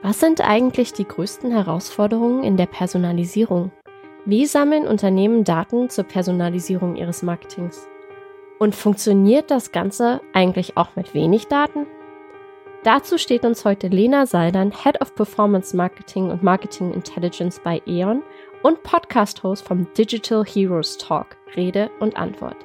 Was sind eigentlich die größten Herausforderungen in der Personalisierung? Wie sammeln Unternehmen Daten zur Personalisierung ihres Marketings? Und funktioniert das Ganze eigentlich auch mit wenig Daten? Dazu steht uns heute Lena Seidern, Head of Performance Marketing und Marketing Intelligence bei E.ON und Podcast-Host vom Digital Heroes Talk, Rede und Antwort.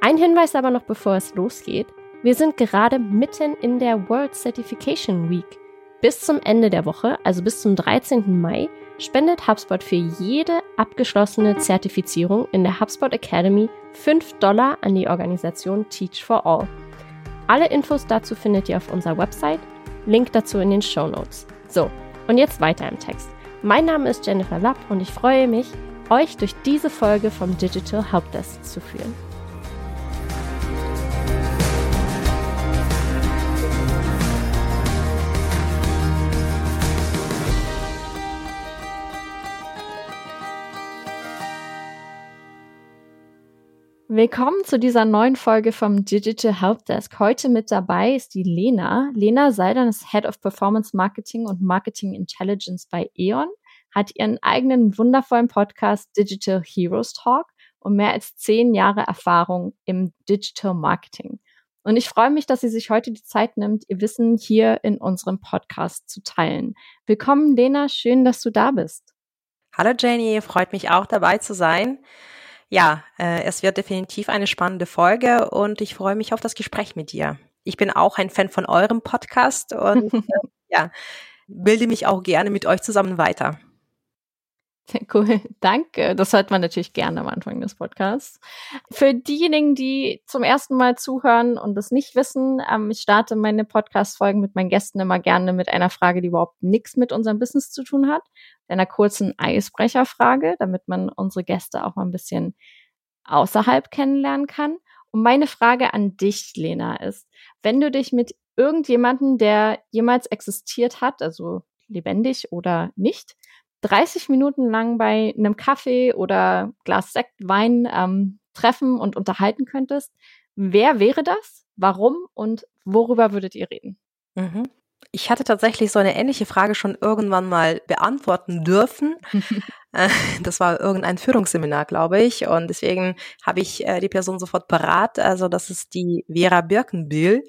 Ein Hinweis aber noch bevor es losgeht. Wir sind gerade mitten in der World Certification Week. Bis zum Ende der Woche, also bis zum 13. Mai, spendet HubSpot für jede abgeschlossene Zertifizierung in der HubSpot Academy 5 Dollar an die Organisation Teach for All. Alle Infos dazu findet ihr auf unserer Website, Link dazu in den Show Notes. So, und jetzt weiter im Text. Mein Name ist Jennifer Lapp und ich freue mich, euch durch diese Folge vom Digital Helpdesk zu führen. Willkommen zu dieser neuen Folge vom Digital Helpdesk. Heute mit dabei ist die Lena. Lena Seidern ist Head of Performance Marketing und Marketing Intelligence bei E.ON, hat ihren eigenen wundervollen Podcast Digital Heroes Talk und mehr als zehn Jahre Erfahrung im Digital Marketing. Und ich freue mich, dass sie sich heute die Zeit nimmt, ihr Wissen hier in unserem Podcast zu teilen. Willkommen, Lena. Schön, dass du da bist. Hallo, Jenny. Freut mich auch dabei zu sein. Ja, äh, es wird definitiv eine spannende Folge und ich freue mich auf das Gespräch mit dir. Ich bin auch ein Fan von eurem Podcast und äh, ja, bilde mich auch gerne mit euch zusammen weiter. Cool, danke. Das hört man natürlich gerne am Anfang des Podcasts. Für diejenigen, die zum ersten Mal zuhören und das nicht wissen, ähm, ich starte meine Podcast-Folgen mit meinen Gästen immer gerne mit einer Frage, die überhaupt nichts mit unserem Business zu tun hat, einer kurzen Eisbrecherfrage, damit man unsere Gäste auch mal ein bisschen außerhalb kennenlernen kann. Und meine Frage an dich, Lena, ist, wenn du dich mit irgendjemanden, der jemals existiert hat, also lebendig oder nicht, 30 Minuten lang bei einem Kaffee oder Glas Sekt, Wein ähm, treffen und unterhalten könntest, wer wäre das? Warum und worüber würdet ihr reden? Mhm. Ich hatte tatsächlich so eine ähnliche Frage schon irgendwann mal beantworten dürfen. Äh, das war irgendein Führungsseminar, glaube ich. Und deswegen habe ich äh, die Person sofort parat. Also das ist die Vera Birkenbühl.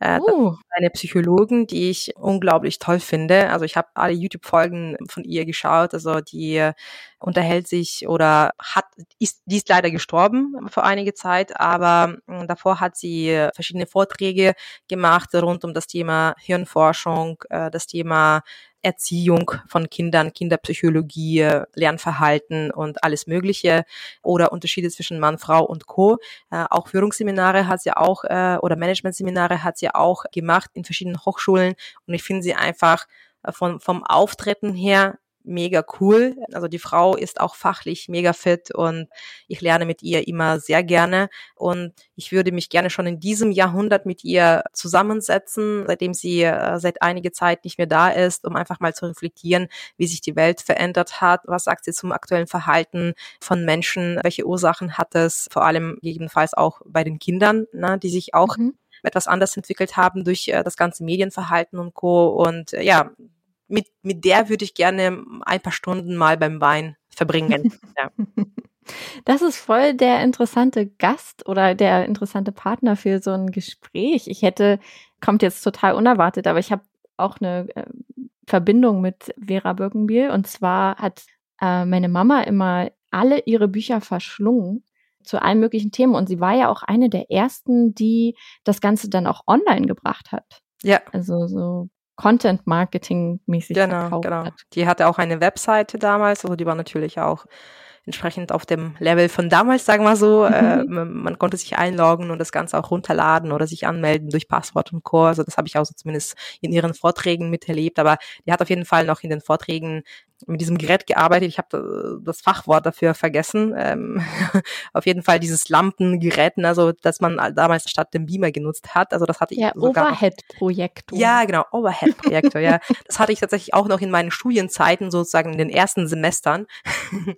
Äh, uh. eine Psychologin, die ich unglaublich toll finde. Also ich habe alle YouTube-Folgen von ihr geschaut. Also die unterhält sich oder hat ist die ist leider gestorben vor einige Zeit, aber hm, davor hat sie verschiedene Vorträge gemacht rund um das Thema Hirnforschung, äh, das Thema Erziehung von Kindern, Kinderpsychologie, Lernverhalten und alles Mögliche oder Unterschiede zwischen Mann, Frau und Co. Äh, auch Führungsseminare hat sie auch äh, oder Managementseminare hat sie auch gemacht in verschiedenen Hochschulen und ich finde sie einfach äh, von, vom Auftreten her mega cool. Also die Frau ist auch fachlich mega fit und ich lerne mit ihr immer sehr gerne. Und ich würde mich gerne schon in diesem Jahrhundert mit ihr zusammensetzen, seitdem sie äh, seit einiger Zeit nicht mehr da ist, um einfach mal zu reflektieren, wie sich die Welt verändert hat, was sagt sie zum aktuellen Verhalten von Menschen, welche Ursachen hat es, vor allem gegebenenfalls auch bei den Kindern, ne, die sich auch mhm. etwas anders entwickelt haben durch äh, das ganze Medienverhalten und Co. Und äh, ja, mit, mit der würde ich gerne ein paar Stunden mal beim Wein verbringen. ja. Das ist voll der interessante Gast oder der interessante Partner für so ein Gespräch. Ich hätte, kommt jetzt total unerwartet, aber ich habe auch eine äh, Verbindung mit Vera Birkenbiel. Und zwar hat äh, meine Mama immer alle ihre Bücher verschlungen zu allen möglichen Themen. Und sie war ja auch eine der ersten, die das Ganze dann auch online gebracht hat. Ja. Also so Content Marketing mäßig genau, genau. Hat. Die hatte auch eine Webseite damals, also die war natürlich auch entsprechend auf dem Level von damals, sagen wir so. Äh, mhm. Äh, man konnte sich einloggen und das Ganze auch runterladen oder sich anmelden durch Passwort und Co. Also das habe ich auch so zumindest in ihren Vorträgen miterlebt. Aber die hat auf jeden Fall noch in den Vorträgen mit diesem Gerät gearbeitet. Ich habe das Fachwort dafür vergessen. Ähm, auf jeden Fall dieses Lampengeräten, also dass man damals statt dem Beamer genutzt hat. Also das hatte ich ja, Overhead-Projektor. Ja, genau, Overhead-Projektor. ja, das hatte ich tatsächlich auch noch in meinen Studienzeiten sozusagen in den ersten Semestern.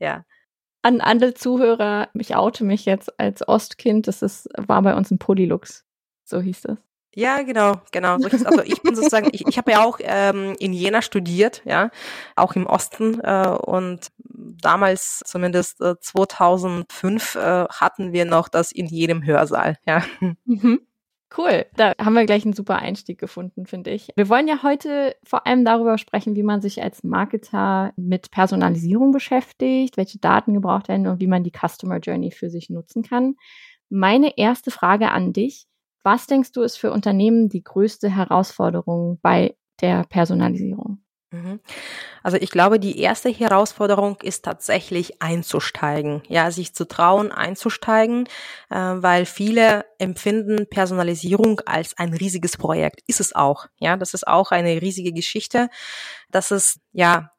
ja. An alle Zuhörer, ich oute mich jetzt als Ostkind. Das ist war bei uns ein Polylux. So hieß das. Ja, genau, genau. Also ich bin sozusagen, ich, ich habe ja auch ähm, in Jena studiert, ja, auch im Osten äh, und damals zumindest äh, 2005 äh, hatten wir noch das in jedem Hörsaal, ja. Mhm. Cool, da haben wir gleich einen super Einstieg gefunden, finde ich. Wir wollen ja heute vor allem darüber sprechen, wie man sich als Marketer mit Personalisierung beschäftigt, welche Daten gebraucht werden und wie man die Customer Journey für sich nutzen kann. Meine erste Frage an dich, was denkst du ist für Unternehmen die größte Herausforderung bei der Personalisierung? Mhm. Also ich glaube, die erste Herausforderung ist tatsächlich einzusteigen, ja, sich zu trauen, einzusteigen, äh, weil viele empfinden Personalisierung als ein riesiges Projekt. Ist es auch, ja, das ist auch eine riesige Geschichte. Das ist ja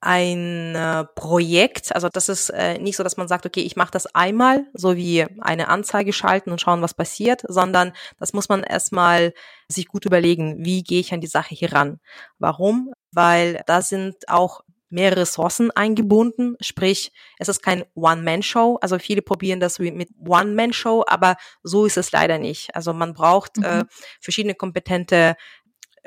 ein äh, Projekt. Also das ist äh, nicht so, dass man sagt, okay, ich mache das einmal, so wie eine Anzeige schalten und schauen, was passiert, sondern das muss man erstmal sich gut überlegen, wie gehe ich an die Sache hier ran. Warum? Weil da sind auch mehrere Ressourcen eingebunden, sprich, es ist kein One-Man-Show. Also viele probieren das mit One-Man-Show, aber so ist es leider nicht. Also man braucht äh, mhm. äh, verschiedene kompetente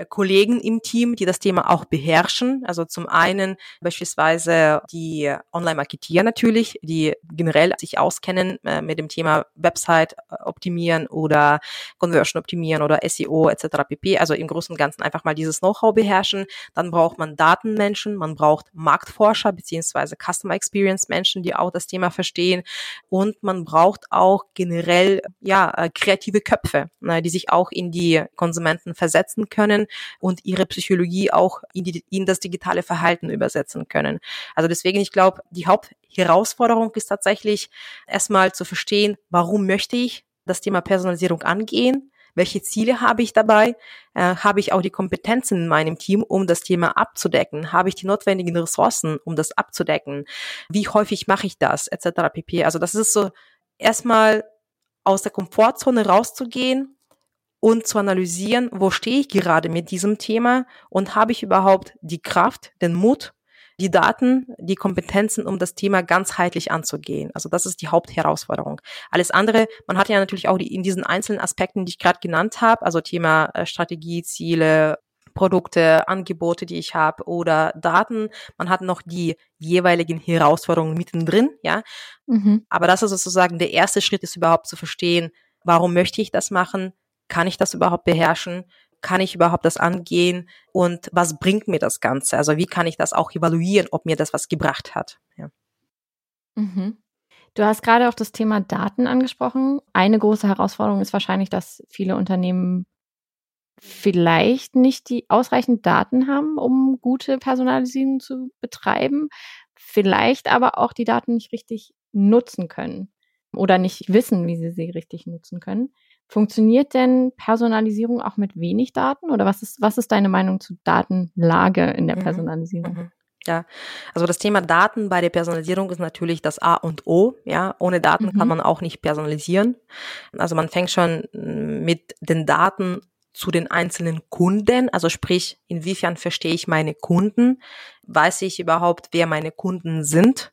Kollegen im Team, die das Thema auch beherrschen. Also zum einen beispielsweise die Online-Marketeer natürlich, die generell sich auskennen äh, mit dem Thema Website äh, optimieren oder Conversion optimieren oder SEO etc. pp. Also im Großen und Ganzen einfach mal dieses Know-how beherrschen. Dann braucht man Datenmenschen, man braucht Marktforscher beziehungsweise Customer Experience Menschen, die auch das Thema verstehen. Und man braucht auch generell ja kreative Köpfe, ne, die sich auch in die Konsumenten versetzen können und ihre Psychologie auch in, die, in das digitale Verhalten übersetzen können. Also deswegen, ich glaube, die Hauptherausforderung ist tatsächlich erstmal zu verstehen, warum möchte ich das Thema Personalisierung angehen? Welche Ziele habe ich dabei? Äh, habe ich auch die Kompetenzen in meinem Team, um das Thema abzudecken? Habe ich die notwendigen Ressourcen, um das abzudecken? Wie häufig mache ich das? Etc. pp. Also das ist so erstmal aus der Komfortzone rauszugehen und zu analysieren, wo stehe ich gerade mit diesem Thema und habe ich überhaupt die Kraft, den Mut, die Daten, die Kompetenzen, um das Thema ganzheitlich anzugehen. Also das ist die Hauptherausforderung. Alles andere, man hat ja natürlich auch die, in diesen einzelnen Aspekten, die ich gerade genannt habe, also Thema äh, Strategie, Ziele, Produkte, Angebote, die ich habe oder Daten. Man hat noch die jeweiligen Herausforderungen mittendrin, ja. Mhm. Aber das ist sozusagen der erste Schritt, ist überhaupt zu verstehen, warum möchte ich das machen? Kann ich das überhaupt beherrschen? Kann ich überhaupt das angehen? Und was bringt mir das Ganze? Also wie kann ich das auch evaluieren, ob mir das was gebracht hat? Ja. Mhm. Du hast gerade auch das Thema Daten angesprochen. Eine große Herausforderung ist wahrscheinlich, dass viele Unternehmen vielleicht nicht die ausreichend Daten haben, um gute Personalisierung zu betreiben, vielleicht aber auch die Daten nicht richtig nutzen können oder nicht wissen, wie sie sie richtig nutzen können. Funktioniert denn Personalisierung auch mit wenig Daten oder was ist, was ist deine Meinung zu Datenlage in der mhm. Personalisierung? Mhm. Ja, also das Thema Daten bei der Personalisierung ist natürlich das A und O. Ja, ohne Daten mhm. kann man auch nicht personalisieren. Also man fängt schon mit den Daten zu den einzelnen Kunden, also sprich, inwiefern verstehe ich meine Kunden? Weiß ich überhaupt, wer meine Kunden sind?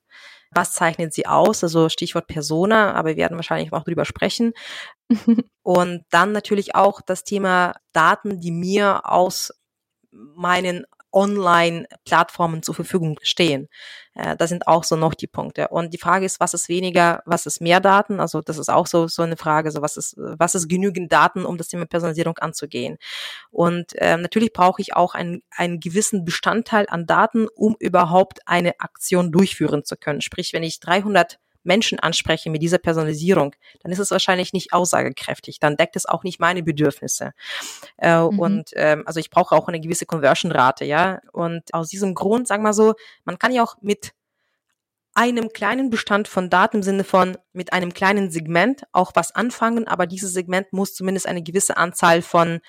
Was zeichnet sie aus? Also Stichwort Persona, aber wir werden wahrscheinlich auch drüber sprechen. Und dann natürlich auch das Thema Daten, die mir aus meinen Online-Plattformen zur Verfügung stehen. Äh, das sind auch so noch die Punkte. Und die Frage ist, was ist weniger, was ist mehr Daten? Also das ist auch so, so eine Frage, so was ist, was ist genügend Daten, um das Thema Personalisierung anzugehen? Und äh, natürlich brauche ich auch einen, einen gewissen Bestandteil an Daten, um überhaupt eine Aktion durchführen zu können. Sprich, wenn ich 300 Menschen anspreche mit dieser Personalisierung, dann ist es wahrscheinlich nicht aussagekräftig. Dann deckt es auch nicht meine Bedürfnisse. Äh, mhm. Und ähm, also ich brauche auch eine gewisse Conversion-Rate, ja. Und aus diesem Grund, sagen wir so, man kann ja auch mit einem kleinen Bestand von Daten im Sinne von mit einem kleinen Segment auch was anfangen, aber dieses Segment muss zumindest eine gewisse Anzahl von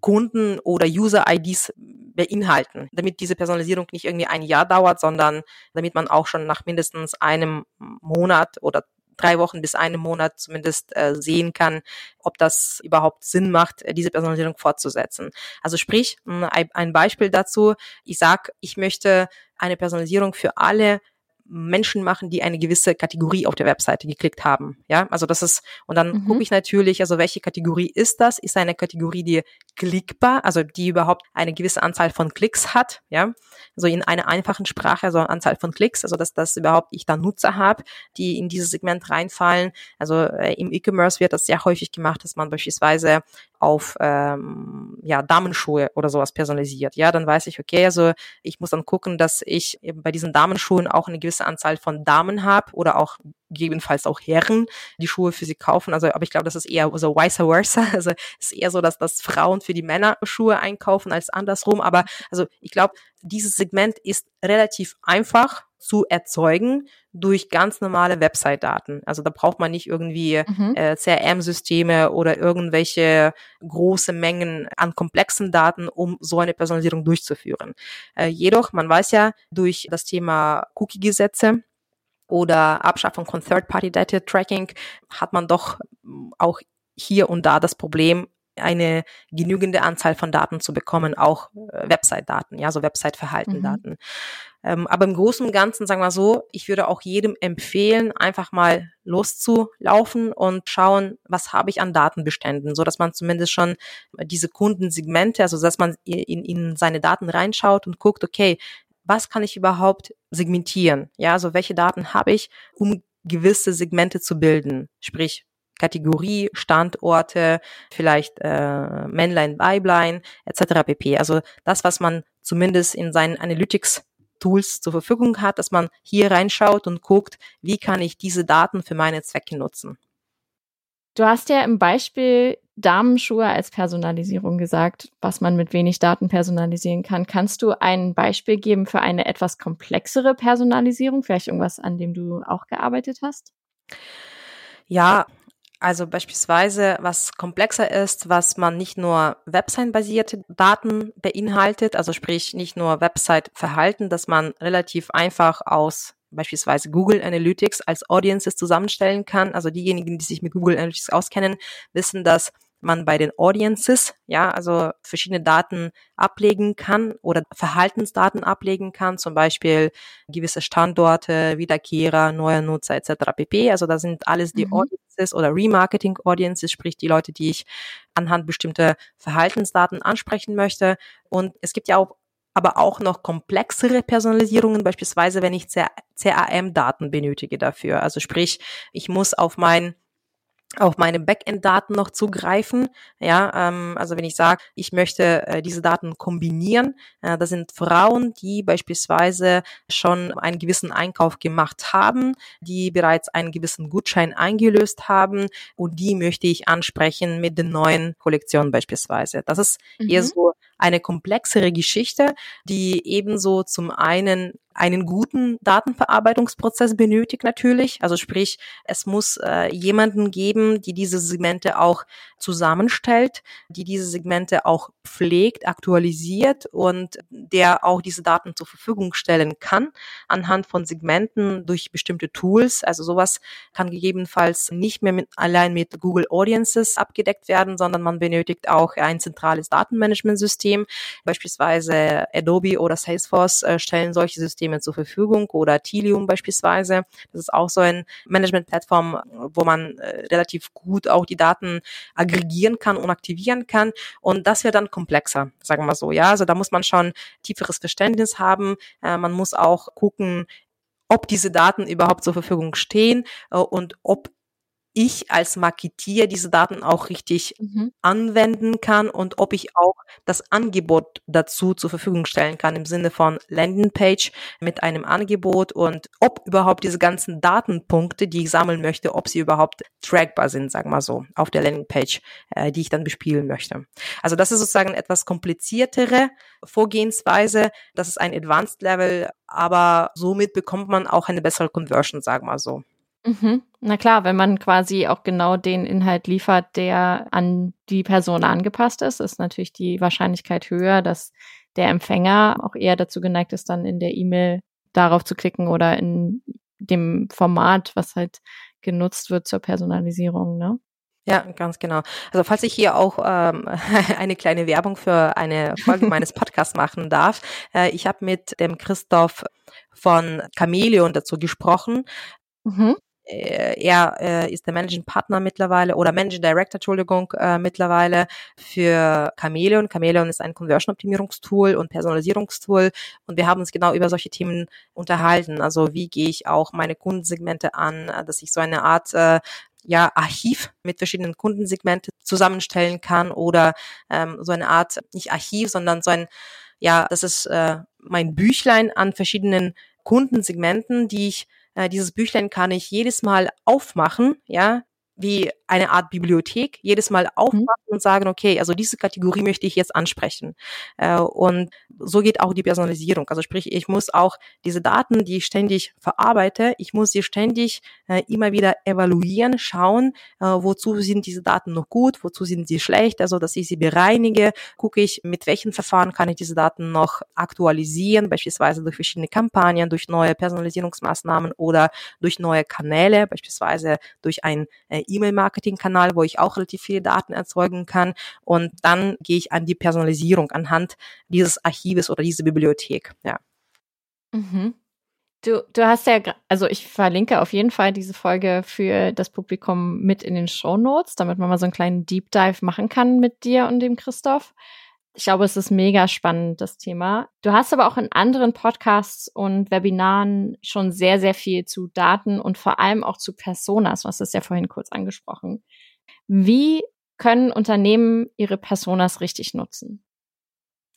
Kunden oder User-IDs beinhalten, damit diese Personalisierung nicht irgendwie ein Jahr dauert, sondern damit man auch schon nach mindestens einem Monat oder drei Wochen bis einem Monat zumindest äh, sehen kann, ob das überhaupt Sinn macht, äh, diese Personalisierung fortzusetzen. Also sprich, ein Beispiel dazu, ich sag, ich möchte eine Personalisierung für alle Menschen machen, die eine gewisse Kategorie auf der Webseite geklickt haben. Ja, also das ist, und dann mhm. gucke ich natürlich, also welche Kategorie ist das? Ist eine Kategorie, die klickbar, also die überhaupt eine gewisse Anzahl von Klicks hat, ja, also in einer einfachen Sprache, also Anzahl von Klicks, also dass das überhaupt ich da Nutzer habe, die in dieses Segment reinfallen. Also äh, im E-Commerce wird das sehr häufig gemacht, dass man beispielsweise auf ähm, ja, Damenschuhe oder sowas personalisiert. Ja, dann weiß ich, okay, also ich muss dann gucken, dass ich eben bei diesen Damenschuhen auch eine gewisse Anzahl von Damen habe oder auch gegebenenfalls auch Herren die Schuhe für sie kaufen. Also, aber ich glaube, das ist eher so vice versa. Also es ist eher so, dass, dass Frauen für die Männer Schuhe einkaufen als andersrum. Aber also ich glaube, dieses Segment ist relativ einfach zu erzeugen durch ganz normale Website-Daten. Also da braucht man nicht irgendwie mhm. äh, CRM-Systeme oder irgendwelche große Mengen an komplexen Daten, um so eine Personalisierung durchzuführen. Äh, jedoch, man weiß ja durch das Thema Cookie-Gesetze, oder Abschaffung von Third-Party-Data-Tracking hat man doch auch hier und da das Problem, eine genügende Anzahl von Daten zu bekommen, auch äh, Website-Daten, ja, so Website-Verhalten-Daten. Mhm. Ähm, aber im Großen und Ganzen, sagen wir so, ich würde auch jedem empfehlen, einfach mal loszulaufen und schauen, was habe ich an Datenbeständen, so dass man zumindest schon diese Kundensegmente, also dass man in, in seine Daten reinschaut und guckt, okay, was kann ich überhaupt segmentieren? Ja, also welche Daten habe ich, um gewisse Segmente zu bilden? Sprich, Kategorie, Standorte, vielleicht äh, Männlein, Weiblein, etc. pp. Also das, was man zumindest in seinen Analytics Tools zur Verfügung hat, dass man hier reinschaut und guckt, wie kann ich diese Daten für meine Zwecke nutzen. Du hast ja im Beispiel Damenschuhe als Personalisierung gesagt, was man mit wenig Daten personalisieren kann. Kannst du ein Beispiel geben für eine etwas komplexere Personalisierung? Vielleicht irgendwas, an dem du auch gearbeitet hast? Ja, also beispielsweise, was komplexer ist, was man nicht nur Website-basierte Daten beinhaltet, also sprich nicht nur Website-Verhalten, dass man relativ einfach aus beispielsweise Google Analytics als Audiences zusammenstellen kann. Also diejenigen, die sich mit Google Analytics auskennen, wissen, dass man bei den Audiences, ja, also verschiedene Daten ablegen kann oder Verhaltensdaten ablegen kann, zum Beispiel gewisse Standorte, Wiederkehrer, neue Nutzer etc. pp. Also da sind alles die mhm. Audiences oder Remarketing Audiences, sprich die Leute, die ich anhand bestimmter Verhaltensdaten ansprechen möchte. Und es gibt ja auch aber auch noch komplexere Personalisierungen, beispielsweise wenn ich CRM-Daten benötige dafür. Also sprich, ich muss auf mein auf meine Backend-Daten noch zugreifen. Ja, ähm, also wenn ich sage, ich möchte äh, diese Daten kombinieren, äh, das sind Frauen, die beispielsweise schon einen gewissen Einkauf gemacht haben, die bereits einen gewissen Gutschein eingelöst haben und die möchte ich ansprechen mit den neuen Kollektionen beispielsweise. Das ist mhm. eher so eine komplexere Geschichte, die ebenso zum einen einen guten Datenverarbeitungsprozess benötigt natürlich. Also sprich, es muss äh, jemanden geben, die diese Segmente auch zusammenstellt, die diese Segmente auch pflegt, aktualisiert und der auch diese Daten zur Verfügung stellen kann anhand von Segmenten durch bestimmte Tools. Also sowas kann gegebenenfalls nicht mehr mit, allein mit Google Audiences abgedeckt werden, sondern man benötigt auch ein zentrales Datenmanagementsystem. Beispielsweise Adobe oder Salesforce äh, stellen solche Systeme zur Verfügung oder Tilium beispielsweise. Das ist auch so ein Management-Plattform, wo man äh, relativ gut auch die Daten aggregieren kann und aktivieren kann. Und das wird dann komplexer, sagen wir so. Ja, also da muss man schon tieferes Verständnis haben. Äh, man muss auch gucken, ob diese Daten überhaupt zur Verfügung stehen äh, und ob ich als Marketier diese Daten auch richtig mhm. anwenden kann und ob ich auch das Angebot dazu zur Verfügung stellen kann im Sinne von Landingpage mit einem Angebot und ob überhaupt diese ganzen Datenpunkte, die ich sammeln möchte, ob sie überhaupt trackbar sind, sagen wir so, auf der Landingpage, äh, die ich dann bespielen möchte. Also das ist sozusagen etwas kompliziertere Vorgehensweise. Das ist ein Advanced Level, aber somit bekommt man auch eine bessere Conversion, sagen wir so. Mhm. Na klar, wenn man quasi auch genau den Inhalt liefert, der an die Person angepasst ist, ist natürlich die Wahrscheinlichkeit höher, dass der Empfänger auch eher dazu geneigt ist, dann in der E-Mail darauf zu klicken oder in dem Format, was halt genutzt wird zur Personalisierung, ne? Ja, ganz genau. Also falls ich hier auch ähm, eine kleine Werbung für eine Folge meines Podcasts machen darf. Äh, ich habe mit dem Christoph von Chameleon dazu gesprochen. Mhm. Äh, er äh, ist der Managing Partner mittlerweile oder Managing Director, Entschuldigung, äh, mittlerweile für Chameleon. Chameleon ist ein Conversion-Optimierungstool und Personalisierungstool und wir haben uns genau über solche Themen unterhalten. Also wie gehe ich auch meine Kundensegmente an, äh, dass ich so eine Art äh, ja, Archiv mit verschiedenen Kundensegmente zusammenstellen kann oder ähm, so eine Art, nicht Archiv, sondern so ein, ja, das ist äh, mein Büchlein an verschiedenen Kundensegmenten, die ich, äh, dieses Büchlein kann ich jedes Mal aufmachen, ja, wie eine Art Bibliothek jedes Mal aufmachen mhm. und sagen, okay, also diese Kategorie möchte ich jetzt ansprechen. Äh, und so geht auch die Personalisierung. Also sprich, ich muss auch diese Daten, die ich ständig verarbeite, ich muss sie ständig äh, immer wieder evaluieren, schauen, äh, wozu sind diese Daten noch gut, wozu sind sie schlecht, also dass ich sie bereinige, gucke ich, mit welchen Verfahren kann ich diese Daten noch aktualisieren, beispielsweise durch verschiedene Kampagnen, durch neue Personalisierungsmaßnahmen oder durch neue Kanäle, beispielsweise durch ein E-Mail-Marketing Marketingkanal, wo ich auch relativ viele Daten erzeugen kann. Und dann gehe ich an die Personalisierung anhand dieses Archives oder diese Bibliothek. Ja. Mhm. Du, du hast ja, also ich verlinke auf jeden Fall diese Folge für das Publikum mit in den Show Notes, damit man mal so einen kleinen Deep Dive machen kann mit dir und dem Christoph. Ich glaube, es ist mega spannend, das Thema. Du hast aber auch in anderen Podcasts und Webinaren schon sehr, sehr viel zu Daten und vor allem auch zu Personas, was ist ja vorhin kurz angesprochen. Wie können Unternehmen ihre Personas richtig nutzen?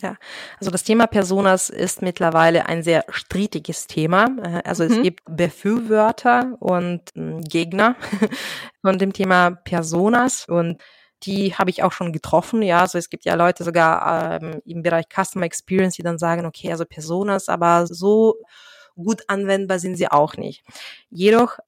Ja, also das Thema Personas ist mittlerweile ein sehr strittiges Thema. Äh, also mhm. es gibt Befürworter und hm, Gegner von dem Thema Personas und die habe ich auch schon getroffen. Ja, also es gibt ja Leute sogar ähm, im Bereich Customer Experience, die dann sagen, okay, also Personas, aber so gut anwendbar sind sie auch nicht. Jedoch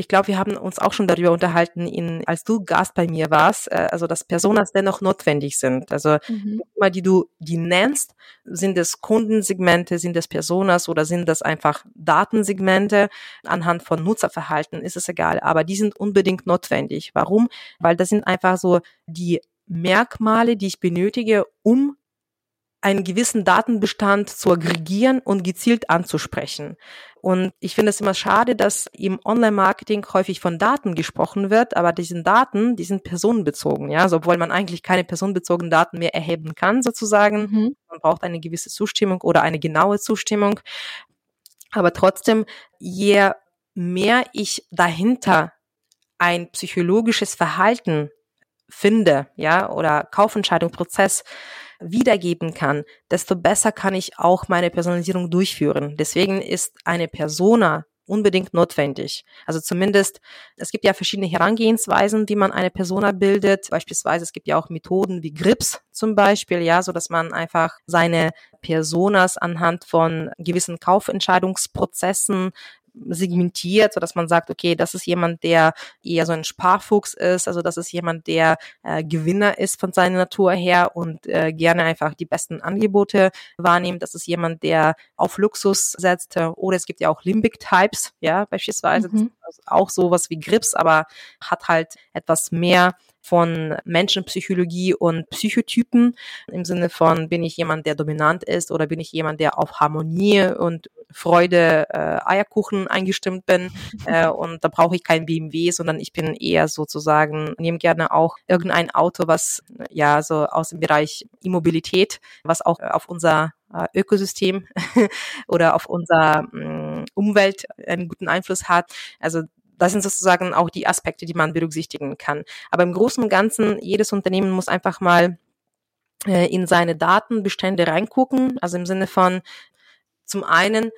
ich glaube, wir haben uns auch schon darüber unterhalten, in, als du Gast bei mir warst, äh, also dass Personas dennoch notwendig sind. Also mhm. immer die du die nennst, sind es Kundensegmente, sind es Personas oder sind das einfach Datensegmente anhand von Nutzerverhalten, ist es egal. Aber die sind unbedingt notwendig. Warum? Weil das sind einfach so die Merkmale, die ich benötige, um einen gewissen Datenbestand zu aggregieren und gezielt anzusprechen. Und ich finde es immer schade, dass im Online-Marketing häufig von Daten gesprochen wird, aber diese Daten, die sind personenbezogen, ja, also obwohl man eigentlich keine personenbezogenen Daten mehr erheben kann, sozusagen. Mhm. Man braucht eine gewisse Zustimmung oder eine genaue Zustimmung. Aber trotzdem, je mehr ich dahinter ein psychologisches Verhalten finde, ja, oder Kaufentscheidung, Prozess wiedergeben kann, desto besser kann ich auch meine Personalisierung durchführen. Deswegen ist eine Persona unbedingt notwendig. Also zumindest, es gibt ja verschiedene Herangehensweisen, wie man eine Persona bildet. Beispielsweise, es gibt ja auch Methoden wie Grips zum Beispiel, ja, so dass man einfach seine Personas anhand von gewissen Kaufentscheidungsprozessen segmentiert, so dass man sagt, okay, das ist jemand, der eher so ein Sparfuchs ist, also das ist jemand, der äh, Gewinner ist von seiner Natur her und äh, gerne einfach die besten Angebote wahrnimmt. Das ist jemand, der auf Luxus setzt. Oder es gibt ja auch Limbic Types, ja, beispielsweise. Mhm. auch sowas wie Grips, aber hat halt etwas mehr von Menschenpsychologie und Psychotypen im Sinne von, bin ich jemand, der dominant ist oder bin ich jemand, der auf Harmonie und Freude, äh, Eierkuchen eingestimmt bin äh, und da brauche ich kein BMW, sondern ich bin eher sozusagen, nehme gerne auch irgendein Auto, was ja so aus dem Bereich Immobilität, was auch auf unser äh, Ökosystem oder auf unser mm, Umwelt einen guten Einfluss hat. Also das sind sozusagen auch die Aspekte, die man berücksichtigen kann. Aber im Großen und Ganzen, jedes Unternehmen muss einfach mal äh, in seine Datenbestände reingucken. Also im Sinne von zum einen,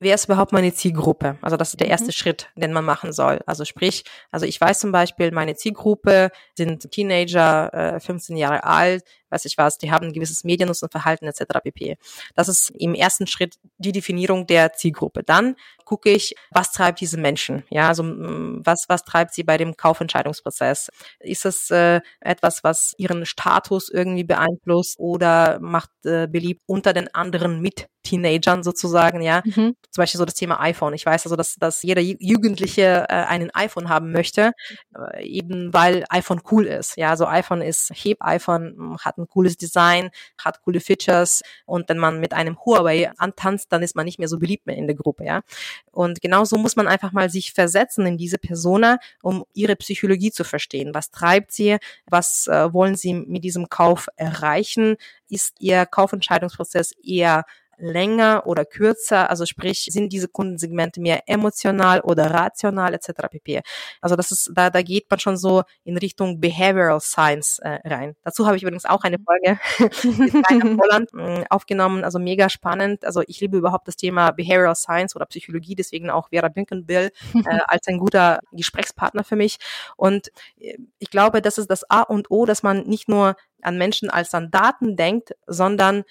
wer ist überhaupt meine Zielgruppe? Also das ist der erste mhm. Schritt, den man machen soll. Also sprich, also ich weiß zum Beispiel, meine Zielgruppe sind Teenager, äh, 15 Jahre alt, weiß ich was, die haben ein gewisses Mediennutzenverhalten etc. pp. Das ist im ersten Schritt die Definierung der Zielgruppe. Dann gucke ich, was treibt diese Menschen? Ja, also was was treibt sie bei dem Kaufentscheidungsprozess? Ist es äh, etwas, was ihren Status irgendwie beeinflusst oder macht äh, beliebt unter den anderen mit Teenagern sozusagen, ja. Mhm. Zum Beispiel so das Thema iPhone. Ich weiß also, dass, dass jeder Jugendliche äh, einen iPhone haben möchte, äh, eben weil iPhone cool ist. Ja, also iPhone ist heb iPhone, hat ein cooles Design, hat coole Features und wenn man mit einem Huawei antanzt, dann ist man nicht mehr so beliebt mehr in der Gruppe, ja. Und genauso muss man einfach mal sich versetzen in diese Persona, um ihre Psychologie zu verstehen. Was treibt sie? Was äh, wollen sie mit diesem Kauf erreichen? Ist ihr Kaufentscheidungsprozess eher länger oder kürzer? Also sprich, sind diese Kundensegmente mehr emotional oder rational etc. pp. Also das ist, da, da geht man schon so in Richtung Behavioral Science äh, rein. Dazu habe ich übrigens auch eine Folge mit Holland äh, aufgenommen, also mega spannend. Also ich liebe überhaupt das Thema Behavioral Science oder Psychologie, deswegen auch Vera Binkenbill äh, als ein guter Gesprächspartner für mich. Und äh, ich glaube, das ist das A und O, dass man nicht nur an Menschen als an Daten denkt, sondern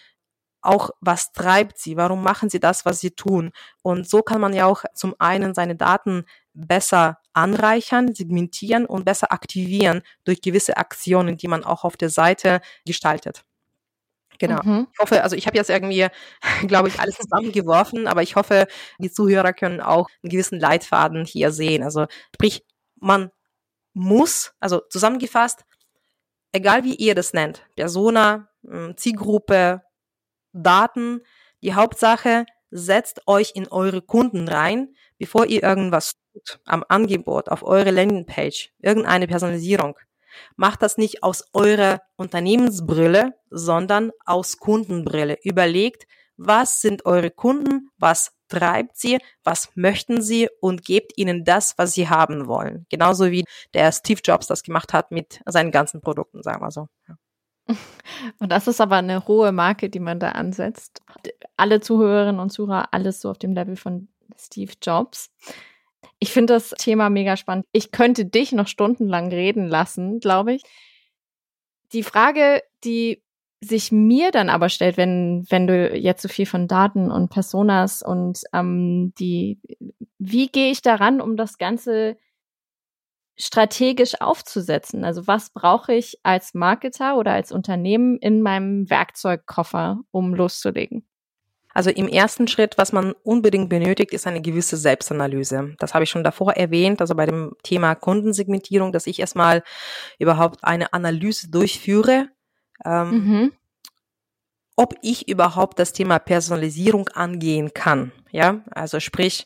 auch, was treibt sie? Warum machen sie das, was sie tun? Und so kann man ja auch zum einen seine Daten besser anreichern, segmentieren und besser aktivieren durch gewisse Aktionen, die man auch auf der Seite gestaltet. Genau. Mhm. Ich hoffe, also ich habe jetzt irgendwie, glaube ich, alles zusammengeworfen, aber ich hoffe, die Zuhörer können auch einen gewissen Leitfaden hier sehen. Also sprich, man muss, also zusammengefasst, egal wie ihr das nennt, Persona, hm, Zielgruppe, Daten. Die Hauptsache, setzt euch in eure Kunden rein, bevor ihr irgendwas tut am Angebot, auf eure Landingpage, irgendeine Personalisierung. Macht das nicht aus eurer Unternehmensbrille, sondern aus Kundenbrille. Überlegt, was sind eure Kunden, was treibt sie, was möchten sie und gebt ihnen das, was sie haben wollen. Genauso wie der Steve Jobs das gemacht hat mit seinen ganzen Produkten, sagen wir so. Ja. Und das ist aber eine hohe Marke, die man da ansetzt. Alle Zuhörerinnen und Zuhörer, alles so auf dem Level von Steve Jobs. Ich finde das Thema mega spannend. Ich könnte dich noch stundenlang reden lassen, glaube ich. Die Frage, die sich mir dann aber stellt, wenn, wenn du jetzt so viel von Daten und Personas und ähm, die, wie gehe ich daran, um das Ganze strategisch aufzusetzen. Also was brauche ich als Marketer oder als Unternehmen in meinem Werkzeugkoffer, um loszulegen? Also im ersten Schritt, was man unbedingt benötigt, ist eine gewisse Selbstanalyse. Das habe ich schon davor erwähnt, also bei dem Thema Kundensegmentierung, dass ich erstmal überhaupt eine Analyse durchführe, ähm, mhm. ob ich überhaupt das Thema Personalisierung angehen kann. Ja, also sprich,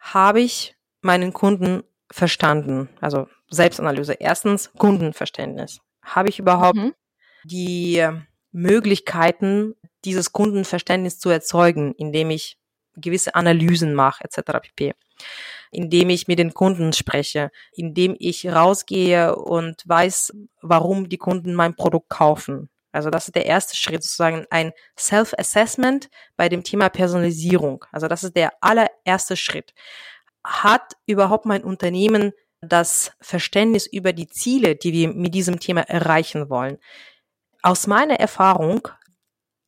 habe ich meinen Kunden verstanden? Also Selbstanalyse. Erstens Kundenverständnis. Habe ich überhaupt mhm. die Möglichkeiten, dieses Kundenverständnis zu erzeugen, indem ich gewisse Analysen mache, etc. pp. Indem ich mit den Kunden spreche, indem ich rausgehe und weiß, warum die Kunden mein Produkt kaufen. Also das ist der erste Schritt, sozusagen ein Self-Assessment bei dem Thema Personalisierung. Also das ist der allererste Schritt hat überhaupt mein Unternehmen das Verständnis über die Ziele, die wir mit diesem Thema erreichen wollen? Aus meiner Erfahrung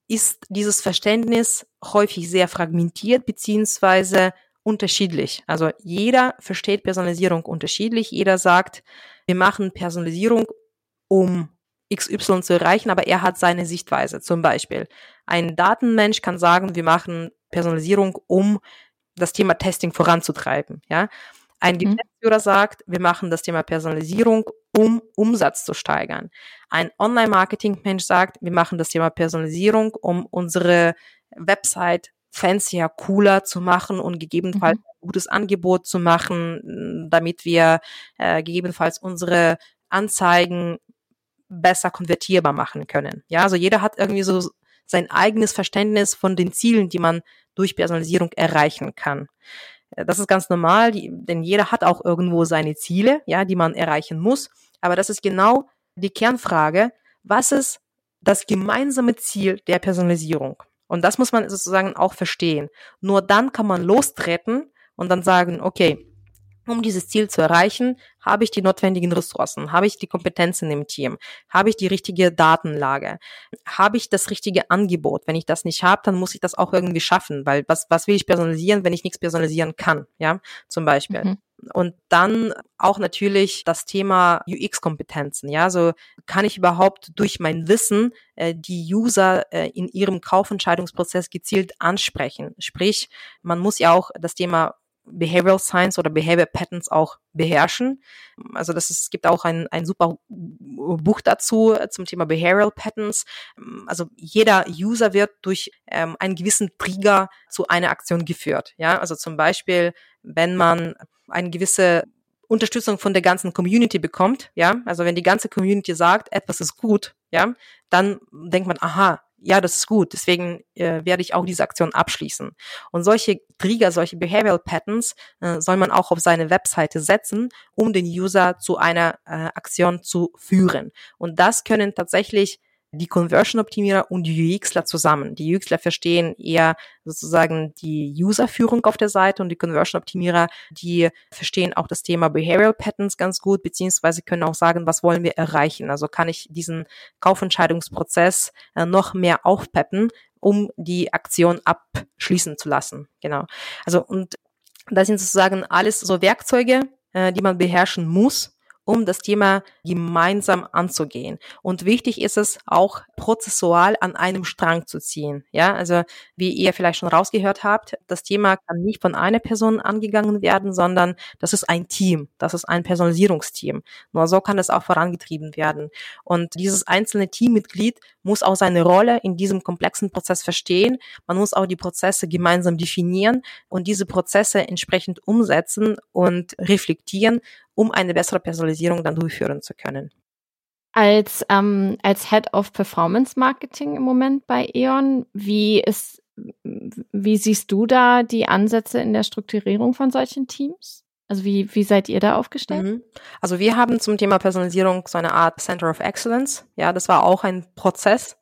ist dieses Verständnis häufig sehr fragmentiert beziehungsweise unterschiedlich. Also jeder versteht Personalisierung unterschiedlich. Jeder sagt, wir machen Personalisierung, um XY zu erreichen, aber er hat seine Sichtweise. Zum Beispiel ein Datenmensch kann sagen, wir machen Personalisierung, um das Thema Testing voranzutreiben. Ja, ein mhm. Geschäftsführer sagt, wir machen das Thema Personalisierung, um Umsatz zu steigern. Ein Online-Marketing-Mensch sagt, wir machen das Thema Personalisierung, um unsere Website fancier, cooler zu machen und gegebenenfalls mhm. ein gutes Angebot zu machen, damit wir äh, gegebenenfalls unsere Anzeigen besser konvertierbar machen können. Ja, also jeder hat irgendwie so sein eigenes Verständnis von den Zielen, die man durch Personalisierung erreichen kann. Äh, das ist ganz normal, denn jeder hat auch irgendwo seine Ziele, ja, die man erreichen muss. Aber das ist genau die Kernfrage. Was ist das gemeinsame Ziel der Personalisierung? Und das muss man sozusagen auch verstehen. Nur dann kann man lostreten und dann sagen, okay, um dieses Ziel zu erreichen, Habe ich die notwendigen Ressourcen? Habe ich die Kompetenzen im Team? Habe ich die richtige Datenlage? Habe ich das richtige Angebot? Wenn ich das nicht habe, dann muss ich das auch irgendwie schaffen, weil was, was will ich personalisieren, wenn ich nichts personalisieren kann? Ja, zum Beispiel. Mhm. Und dann auch natürlich das Thema UX-Kompetenzen. Ja, so kann ich überhaupt durch mein Wissen äh, die User äh, in ihrem Kaufentscheidungsprozess gezielt ansprechen. Sprich, man muss ja auch das Thema Behavioral Science oder Behavior Patterns auch beherrschen. Also das ist, es gibt auch ein, ein super Buch dazu äh, zum Thema Behavioral Patterns. Also jeder User wird durch ähm, einen gewissen Trigger zu einer Aktion geführt. Ja, also zum Beispiel, wenn man eine gewisse Unterstützung von der ganzen Community bekommt, ja, also wenn die ganze Community sagt, etwas ist gut, ja, dann denkt man, aha, ja, das ist gut, deswegen äh, werde ich auch diese Aktion abschließen. Und solche Trigger, solche Behavioral Patterns äh, soll man auch auf seine Webseite setzen, um den User zu einer äh, Aktion zu führen. Und das können tatsächlich die Conversion-Optimierer und die UXler zusammen. Die UXler verstehen eher sozusagen die User-Führung auf der Seite und die Conversion-Optimierer, die verstehen auch das Thema Behavioral Patterns ganz gut, beziehungsweise können auch sagen, was wollen wir erreichen. Also kann ich diesen Kaufentscheidungsprozess äh, noch mehr aufpeppen, um die Aktion abschließen zu lassen. Genau. Also und das sind sozusagen alles so Werkzeuge, äh, die man beherrschen muss, um das Thema gemeinsam anzugehen. Und wichtig ist es auch prozessual an einem Strang zu ziehen. Ja, also wie ihr vielleicht schon rausgehört habt, das Thema kann nicht von einer Person angegangen werden, sondern das ist ein Team. Das ist ein Personalisierungsteam. Nur so kann es auch vorangetrieben werden. Und dieses einzelne Teammitglied muss auch seine Rolle in diesem komplexen Prozess verstehen. Man muss auch die Prozesse gemeinsam definieren und diese Prozesse entsprechend umsetzen und reflektieren um eine bessere Personalisierung dann durchführen zu können. Als, ähm, als Head of Performance Marketing im Moment bei E.ON, wie ist, wie siehst du da die Ansätze in der Strukturierung von solchen Teams? Also wie, wie seid ihr da aufgestellt? Mhm. Also wir haben zum Thema Personalisierung so eine Art Center of Excellence. Ja, das war auch ein Prozess.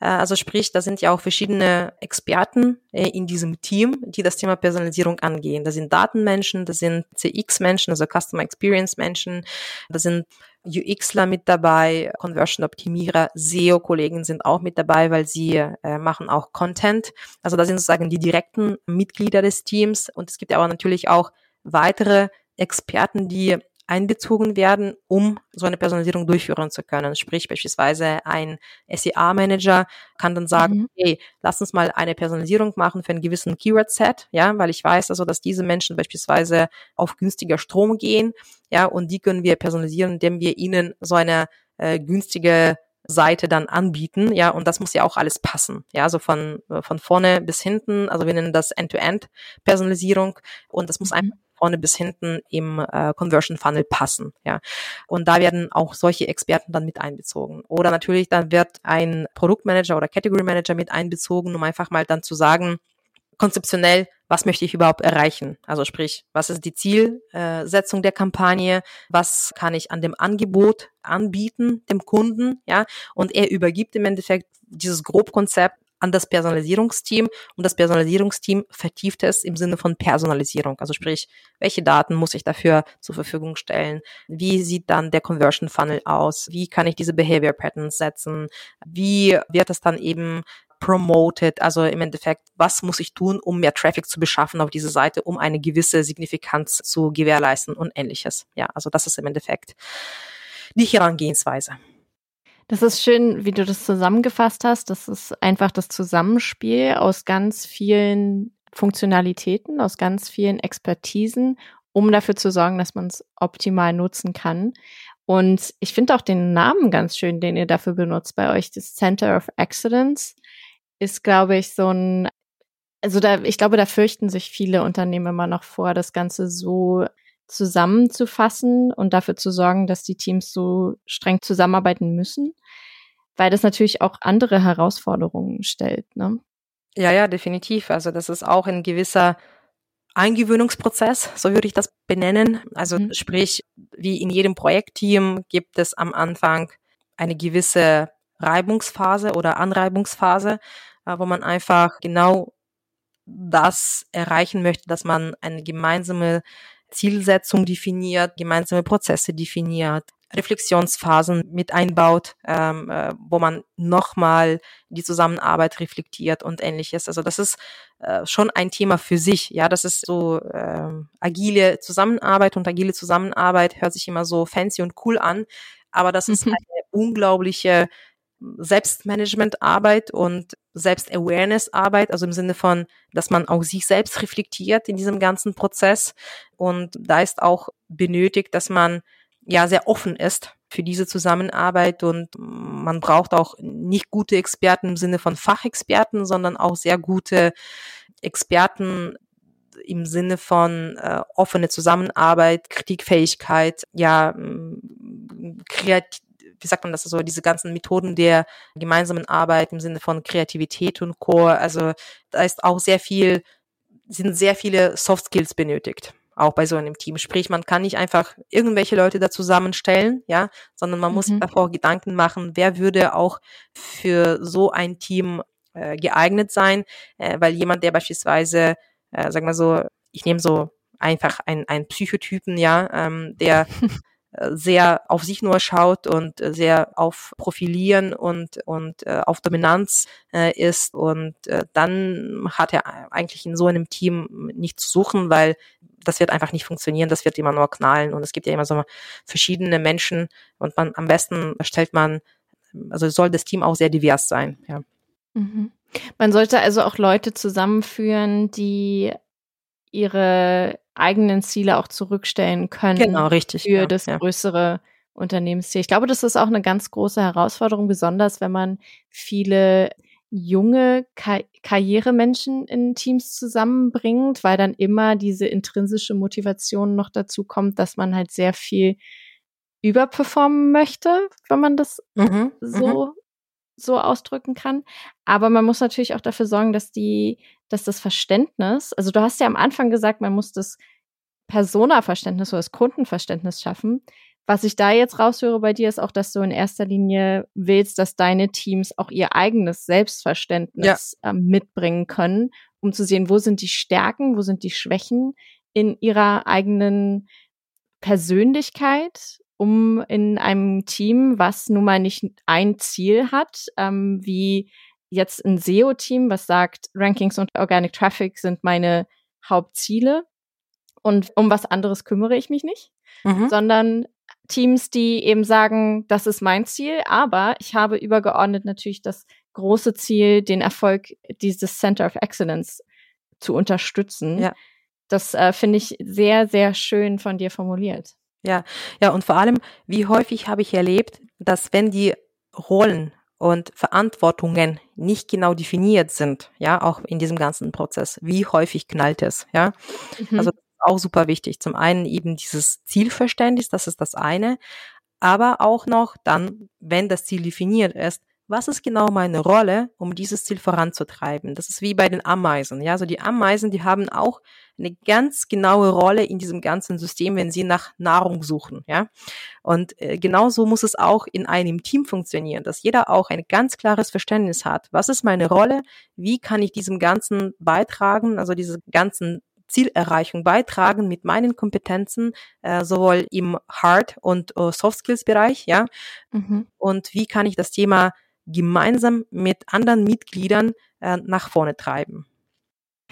Äh, also sprich, da sind ja auch verschiedene Experten äh, in diesem Team, die das Thema Personalisierung angehen. Da sind Datenmenschen, da sind CX-Menschen, also Customer Experience-Menschen, da sind UXler mit dabei, Conversion-Optimierer, SEO-Kollegen sind auch mit dabei, weil sie äh, machen auch Content. Also da sind sozusagen die direkten Mitglieder des Teams. Und es gibt aber natürlich auch weitere Experten, die einbezogen werden, um so eine Personalisierung durchführen zu können. Sprich beispielsweise ein SEA-Manager kann dann sagen, mhm. hey, lass uns mal eine Personalisierung machen für einen gewissen Keyword-Set, ja, weil ich weiß also, dass diese Menschen beispielsweise auf günstiger Strom gehen, ja, und die können wir personalisieren, indem wir ihnen so eine äh, günstige Seite dann anbieten, ja, und das muss ja auch alles passen, ja, also von, von vorne bis hinten, also wir nennen das End-to-End-Personalisierung und das muss mhm. einfach vorne bis hinten im äh, Conversion Funnel passen. Ja. Und da werden auch solche Experten dann mit einbezogen. Oder natürlich dann wird ein Produktmanager oder Category Manager mit einbezogen, um einfach mal dann zu sagen, konzeptionell, was möchte ich überhaupt erreichen? Also sprich, was ist die Zielsetzung der Kampagne? Was kann ich an dem Angebot anbieten dem Kunden? Ja, und er übergibt im Endeffekt dieses Grobkonzept an das Personalisierungsteam und das Personalisierungsteam vertieft es im Sinne von Personalisierung. Also sprich, welche Daten muss ich dafür zur Verfügung stellen? Wie sieht dann der Conversion Funnel aus? Wie kann ich diese Behavior Patterns setzen? Wie wird es dann eben promoted, also im Endeffekt, was muss ich tun, um mehr Traffic zu beschaffen auf diese Seite, um eine gewisse Signifikanz zu gewährleisten und ähnliches. Ja, also das ist im Endeffekt die Herangehensweise. Das ist schön, wie du das zusammengefasst hast. Das ist einfach das Zusammenspiel aus ganz vielen Funktionalitäten, aus ganz vielen Expertisen, um dafür zu sorgen, dass man es optimal nutzen kann. Und ich finde auch den Namen ganz schön, den ihr dafür benutzt bei euch. Das Center of Excellence ist, glaube ich, so ein, also da, ich glaube, da fürchten sich viele Unternehmen immer noch vor, das Ganze so zusammenzufassen und dafür zu sorgen, dass die Teams so streng zusammenarbeiten müssen, weil das natürlich auch andere Herausforderungen stellt. Ne? Ja, ja, definitiv. Also das ist auch ein gewisser Eingewöhnungsprozess, so würde ich das benennen. Also mhm. sprich, wie in jedem Projektteam gibt es am Anfang eine gewisse Reibungsphase oder Anreibungsphase, äh, wo man einfach genau das erreichen möchte, dass man eine gemeinsame Zielsetzung definiert, gemeinsame Prozesse definiert, Reflexionsphasen mit einbaut, ähm, äh, wo man nochmal die Zusammenarbeit reflektiert und ähnliches. Also das ist äh, schon ein Thema für sich. Ja, das ist so äh, agile Zusammenarbeit und agile Zusammenarbeit hört sich immer so fancy und cool an, aber das ist mhm. eine unglaubliche Selbstmanagementarbeit und Selbst-Awareness-Arbeit, also im Sinne von, dass man auch sich selbst reflektiert in diesem ganzen Prozess. Und da ist auch benötigt, dass man ja sehr offen ist für diese Zusammenarbeit und man braucht auch nicht gute Experten im Sinne von Fachexperten, sondern auch sehr gute Experten im Sinne von äh, offene Zusammenarbeit, Kritikfähigkeit, ja, kreativ wie sagt man das so, diese ganzen Methoden der gemeinsamen Arbeit im Sinne von Kreativität und Co. Also da ist auch sehr viel, sind sehr viele Soft Skills benötigt auch bei so einem Team. Sprich, man kann nicht einfach irgendwelche Leute da zusammenstellen, ja, sondern man mhm. muss davor Gedanken machen, wer würde auch für so ein Team äh, geeignet sein, äh, weil jemand, der beispielsweise, äh, sag mal so, ich nehme so einfach einen, einen Psychotypen, ja, ähm, der sehr auf sich nur schaut und äh, sehr auf Profilieren und, und äh, auf Dominanz äh, ist. Und äh, dann hat er eigentlich in so einem Team nicht zu suchen, weil das wird einfach nicht funktionieren, das wird immer nur knallen. Und es gibt ja immer so verschiedene Menschen und man am besten stellt man, also soll das Team auch sehr divers sein, ja. Mhm. Man sollte also auch Leute zusammenführen, die ihre eigenen Ziele auch zurückstellen können. Genau, richtig. Für ja, das ja. größere Unternehmensziel. Ich glaube, das ist auch eine ganz große Herausforderung, besonders wenn man viele junge Ka Karrieremenschen in Teams zusammenbringt, weil dann immer diese intrinsische Motivation noch dazu kommt, dass man halt sehr viel überperformen möchte, wenn man das mhm, so mhm so ausdrücken kann. Aber man muss natürlich auch dafür sorgen, dass die, dass das Verständnis, also du hast ja am Anfang gesagt, man muss das Persona-Verständnis oder das Kundenverständnis schaffen. Was ich da jetzt raushöre bei dir ist auch, dass du in erster Linie willst, dass deine Teams auch ihr eigenes Selbstverständnis ja. äh, mitbringen können, um zu sehen, wo sind die Stärken, wo sind die Schwächen in ihrer eigenen Persönlichkeit um in einem Team, was nun mal nicht ein Ziel hat, ähm, wie jetzt ein SEO-Team, was sagt, Rankings und Organic Traffic sind meine Hauptziele und um was anderes kümmere ich mich nicht, mhm. sondern Teams, die eben sagen, das ist mein Ziel, aber ich habe übergeordnet natürlich das große Ziel, den Erfolg dieses Center of Excellence zu unterstützen. Ja. Das äh, finde ich sehr, sehr schön von dir formuliert. Ja, ja, und vor allem, wie häufig habe ich erlebt, dass wenn die Rollen und Verantwortungen nicht genau definiert sind, ja, auch in diesem ganzen Prozess, wie häufig knallt es, ja. Mhm. Also auch super wichtig. Zum einen eben dieses Zielverständnis, das ist das eine, aber auch noch dann, wenn das Ziel definiert ist, was ist genau meine Rolle, um dieses Ziel voranzutreiben? Das ist wie bei den Ameisen. Ja, also die Ameisen, die haben auch eine ganz genaue Rolle in diesem ganzen System, wenn sie nach Nahrung suchen. Ja, und äh, genauso muss es auch in einem Team funktionieren, dass jeder auch ein ganz klares Verständnis hat. Was ist meine Rolle? Wie kann ich diesem Ganzen beitragen? Also diese ganzen Zielerreichung beitragen mit meinen Kompetenzen, äh, sowohl im Hard- und äh, Soft Skills Bereich, ja. Mhm. Und wie kann ich das Thema gemeinsam mit anderen Mitgliedern äh, nach vorne treiben.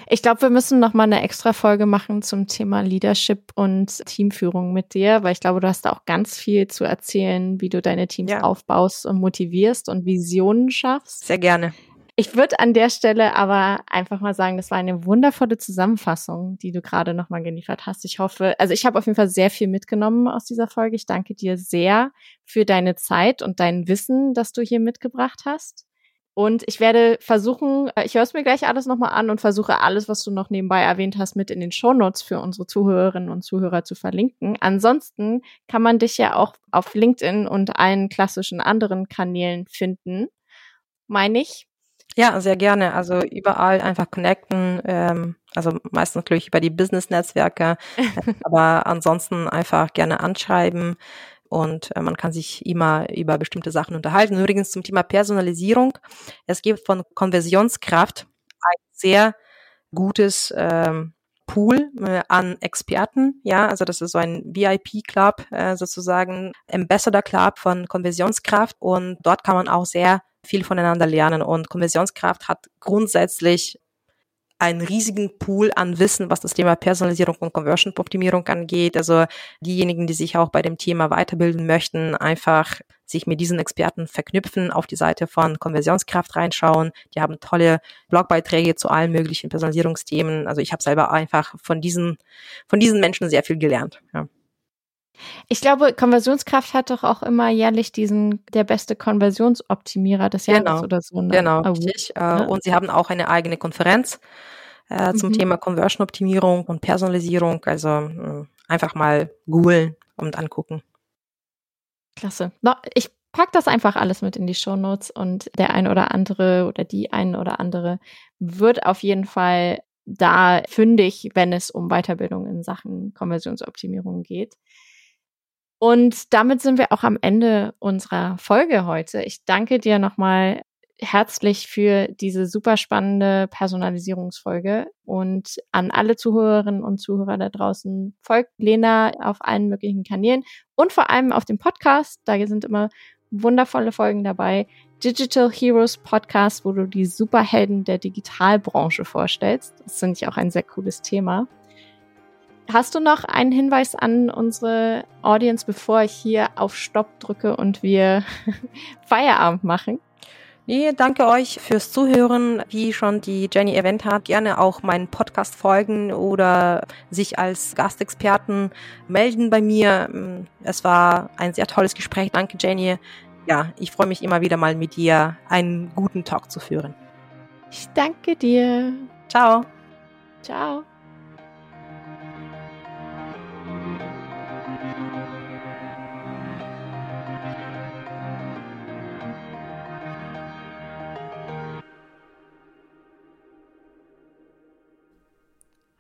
Ich glaube, wir müssen noch mal eine extra Folge machen zum Thema Leadership und Teamführung mit dir, weil ich glaube, du hast da auch ganz viel zu erzählen, wie du deine Teams ja. aufbaust und motivierst und Visionen schaffst. Sehr gerne. Ich würde an der Stelle aber einfach mal sagen, das war eine wundervolle Zusammenfassung, die du gerade nochmal geliefert hast. Ich hoffe, also ich habe auf jeden Fall sehr viel mitgenommen aus dieser Folge. Ich danke dir sehr für deine Zeit und dein Wissen, das du hier mitgebracht hast. Und ich werde versuchen, äh, ich höre es mir gleich alles nochmal an und versuche alles, was du noch nebenbei erwähnt hast, mit in den Shownotes für unsere Zuhörerinnen und Zuhörer zu verlinken. Ansonsten kann man dich ja auch auf LinkedIn und allen klassischen anderen Kanälen finden. Meine ich. Ja, sehr gerne. Also überall einfach connecten. Ähm, also meistens natürlich über die Business-Netzwerke, aber ansonsten einfach gerne anschreiben und äh, man kann sich immer über bestimmte Sachen unterhalten. Übrigens zum Thema Personalisierung. Es gibt von Konversionskraft ein sehr gutes ähm, Pool äh, an Experten, ja, also das ist so ein VIP-Club, äh, sozusagen Ambassador Club von Konversionskraft und dort kann man auch sehr viel voneinander lernen und Konversionskraft hat grundsätzlich einen riesigen Pool an Wissen, was das Thema Personalisierung und Conversion-Optimierung angeht. Also diejenigen, die sich auch bei dem Thema weiterbilden möchten, einfach sich mit diesen Experten verknüpfen, auf die Seite von Konversionskraft reinschauen. Die haben tolle Blogbeiträge zu allen möglichen Personalisierungsthemen. Also ich habe selber einfach von diesen, von diesen Menschen sehr viel gelernt. Ja. Ich glaube, Konversionskraft hat doch auch immer jährlich diesen der beste Konversionsoptimierer des Jahres genau. oder so. Ne? Genau, richtig. Äh, ja. Und sie haben auch eine eigene Konferenz äh, zum mhm. Thema Conversion-Optimierung und Personalisierung. Also äh, einfach mal googeln und angucken. Klasse. Ich pack das einfach alles mit in die Show Notes und der ein oder andere oder die ein oder andere wird auf jeden Fall da fündig, wenn es um Weiterbildung in Sachen Konversionsoptimierung geht. Und damit sind wir auch am Ende unserer Folge heute. Ich danke dir nochmal herzlich für diese super spannende Personalisierungsfolge und an alle Zuhörerinnen und Zuhörer da draußen folgt Lena auf allen möglichen Kanälen und vor allem auf dem Podcast. Da sind immer wundervolle Folgen dabei. Digital Heroes Podcast, wo du die Superhelden der Digitalbranche vorstellst. Das finde ich auch ein sehr cooles Thema. Hast du noch einen Hinweis an unsere Audience, bevor ich hier auf Stopp drücke und wir Feierabend machen? Nee, danke euch fürs Zuhören. Wie schon die Jenny erwähnt hat, gerne auch meinen Podcast folgen oder sich als Gastexperten melden bei mir. Es war ein sehr tolles Gespräch. Danke, Jenny. Ja, ich freue mich immer wieder mal mit dir einen guten Talk zu führen. Ich danke dir. Ciao. Ciao.